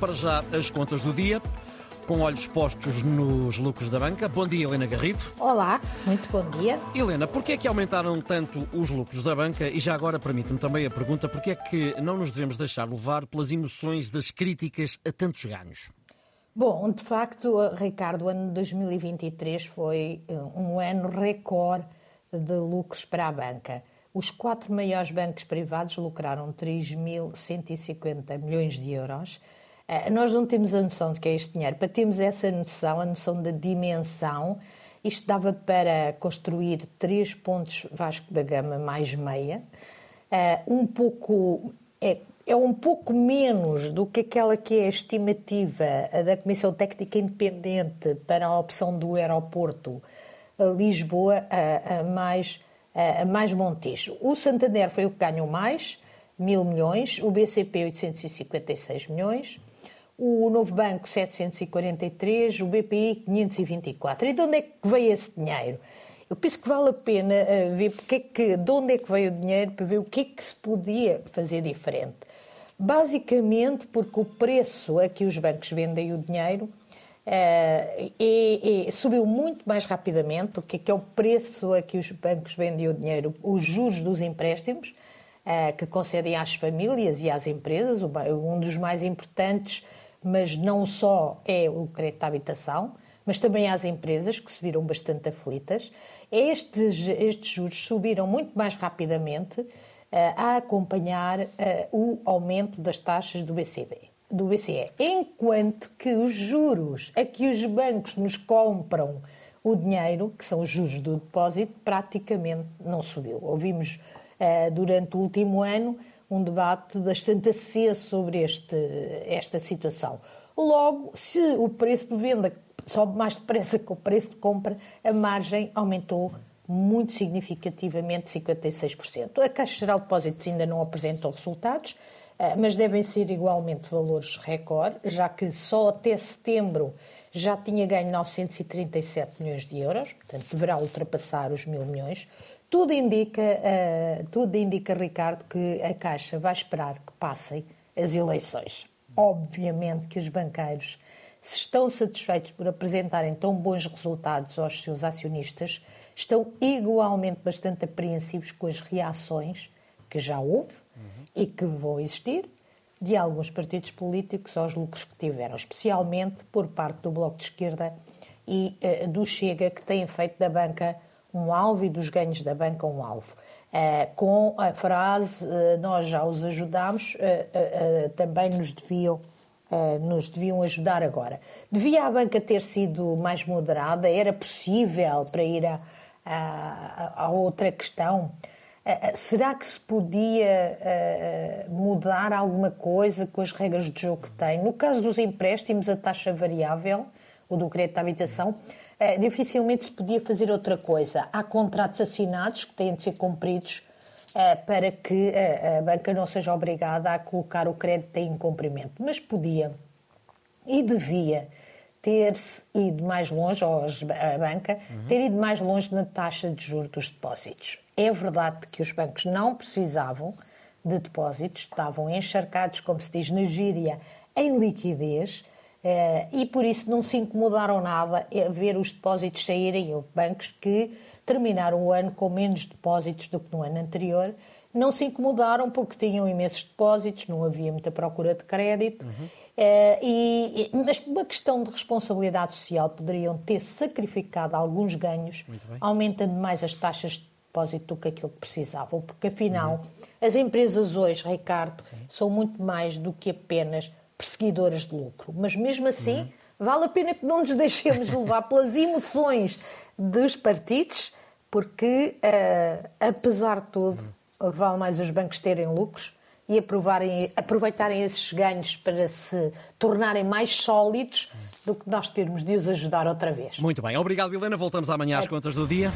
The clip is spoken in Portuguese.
Para já, as contas do dia com olhos postos nos lucros da banca. Bom dia, Helena Garrido. Olá, muito bom dia. Helena, porquê é que aumentaram tanto os lucros da banca? E já agora permite-me também a pergunta, porquê é que não nos devemos deixar levar pelas emoções das críticas a tantos ganhos? Bom, de facto, Ricardo, o ano de 2023 foi eh, um ano recorde de lucros para a banca. Os quatro maiores bancos privados lucraram 3.150 milhões de euros nós não temos a noção de que é este dinheiro. Para termos essa noção, a noção da dimensão, isto dava para construir três pontos Vasco da Gama mais meia, eh, um pouco é, é um pouco menos do que aquela que é a estimativa da Comissão Técnica Independente para a opção do aeroporto Lisboa a, a mais, a mais Montijo. O Santander foi o que ganhou mais, mil milhões, o BCP 856 milhões, o Novo Banco 743, o BPI 524. E de onde é que veio esse dinheiro? Eu penso que vale a pena uh, ver porque é que, de onde é que veio o dinheiro para ver o que é que se podia fazer diferente. Basicamente porque o preço a que os bancos vendem o dinheiro uh, é, é, subiu muito mais rapidamente. O que é, que é o preço a que os bancos vendem o dinheiro? Os juros dos empréstimos uh, que concedem às famílias e às empresas, um dos mais importantes mas não só é o crédito à habitação, mas também às empresas que se viram bastante aflitas. Estes, estes juros subiram muito mais rapidamente uh, a acompanhar uh, o aumento das taxas do BCB, do BCE, enquanto que os juros a que os bancos nos compram o dinheiro, que são os juros do depósito, praticamente não subiu. Ouvimos uh, durante o último ano um debate bastante aceso sobre este, esta situação. Logo, se o preço de venda sobe mais depressa que o preço de compra, a margem aumentou muito significativamente, 56%. A Caixa Geral de Depósitos ainda não apresentou resultados, eh, mas devem ser igualmente valores recorde, já que só até setembro já tinha ganho 937 milhões de euros, portanto deverá ultrapassar os mil milhões. Tudo indica, uh, tudo indica, Ricardo, que a Caixa vai esperar que passem as eleições. Obviamente que os banqueiros, se estão satisfeitos por apresentarem tão bons resultados aos seus acionistas, estão igualmente bastante apreensivos com as reações que já houve uhum. e que vão existir de alguns partidos políticos aos lucros que tiveram, especialmente por parte do Bloco de Esquerda e uh, do Chega, que têm feito da banca um alvo e dos ganhos da banca um alvo. Uh, com a frase uh, nós já os ajudamos, uh, também nos deviam, nos deviam ajudar agora. Devia a banca ter sido mais moderada? Era possível para ir a, a, a outra questão? será que se podia mudar alguma coisa com as regras de jogo que tem? No caso dos empréstimos, a taxa variável, o do crédito de habitação, eh, dificilmente se podia fazer outra coisa. Há contratos assinados que têm de ser cumpridos eh, para que a banca não seja obrigada a colocar o crédito em incumprimento. Mas podia e devia ter-se ido mais longe, ou a banca, ter ido mais longe na taxa de juros dos depósitos. É verdade que os bancos não precisavam de depósitos, estavam encharcados, como se diz na gíria, em liquidez, eh, e por isso não se incomodaram nada a ver os depósitos saírem. Houve bancos que terminaram o ano com menos depósitos do que no ano anterior. Não se incomodaram porque tinham imensos depósitos, não havia muita procura de crédito. Uhum. e, mas por uma questão de responsabilidade social poderiam ter sacrificado alguns ganhos, aumentando mais as taxas de depósito do que aquilo que precisavam, porque afinal uhum. as empresas hoje, Ricardo, Sim. são muito mais do que apenas perseguidoras de lucro. Mas mesmo assim, uhum. vale a pena que não nos deixemos levar pelas emoções dos partidos, porque, uh, apesar de tudo, uhum. vale mais os bancos terem lucros e aproveitarem esses ganhos para se tornarem mais sólidos do que nós termos de os ajudar outra vez. Muito bem. Obrigado, Helena. Voltamos amanhã às é. contas do dia.